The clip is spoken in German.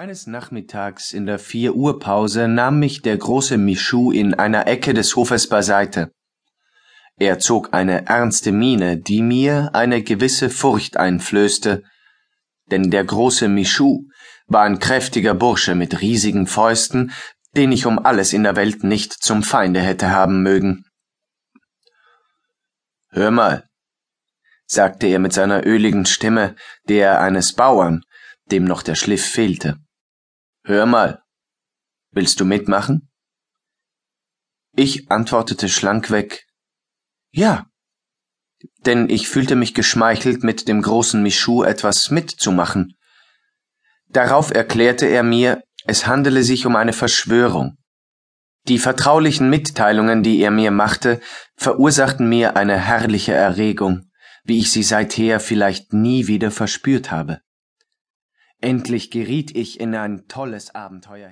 Eines Nachmittags in der Vier-Uhr-Pause nahm mich der große Michu in einer Ecke des Hofes beiseite. Er zog eine ernste Miene, die mir eine gewisse Furcht einflößte, denn der große Michu war ein kräftiger Bursche mit riesigen Fäusten, den ich um alles in der Welt nicht zum Feinde hätte haben mögen. Hör mal, sagte er mit seiner öligen Stimme, der eines Bauern, dem noch der Schliff fehlte. Hör mal, willst du mitmachen? Ich antwortete schlankweg Ja, denn ich fühlte mich geschmeichelt, mit dem großen Michu etwas mitzumachen. Darauf erklärte er mir, es handele sich um eine Verschwörung. Die vertraulichen Mitteilungen, die er mir machte, verursachten mir eine herrliche Erregung, wie ich sie seither vielleicht nie wieder verspürt habe. Endlich geriet ich in ein tolles Abenteuer.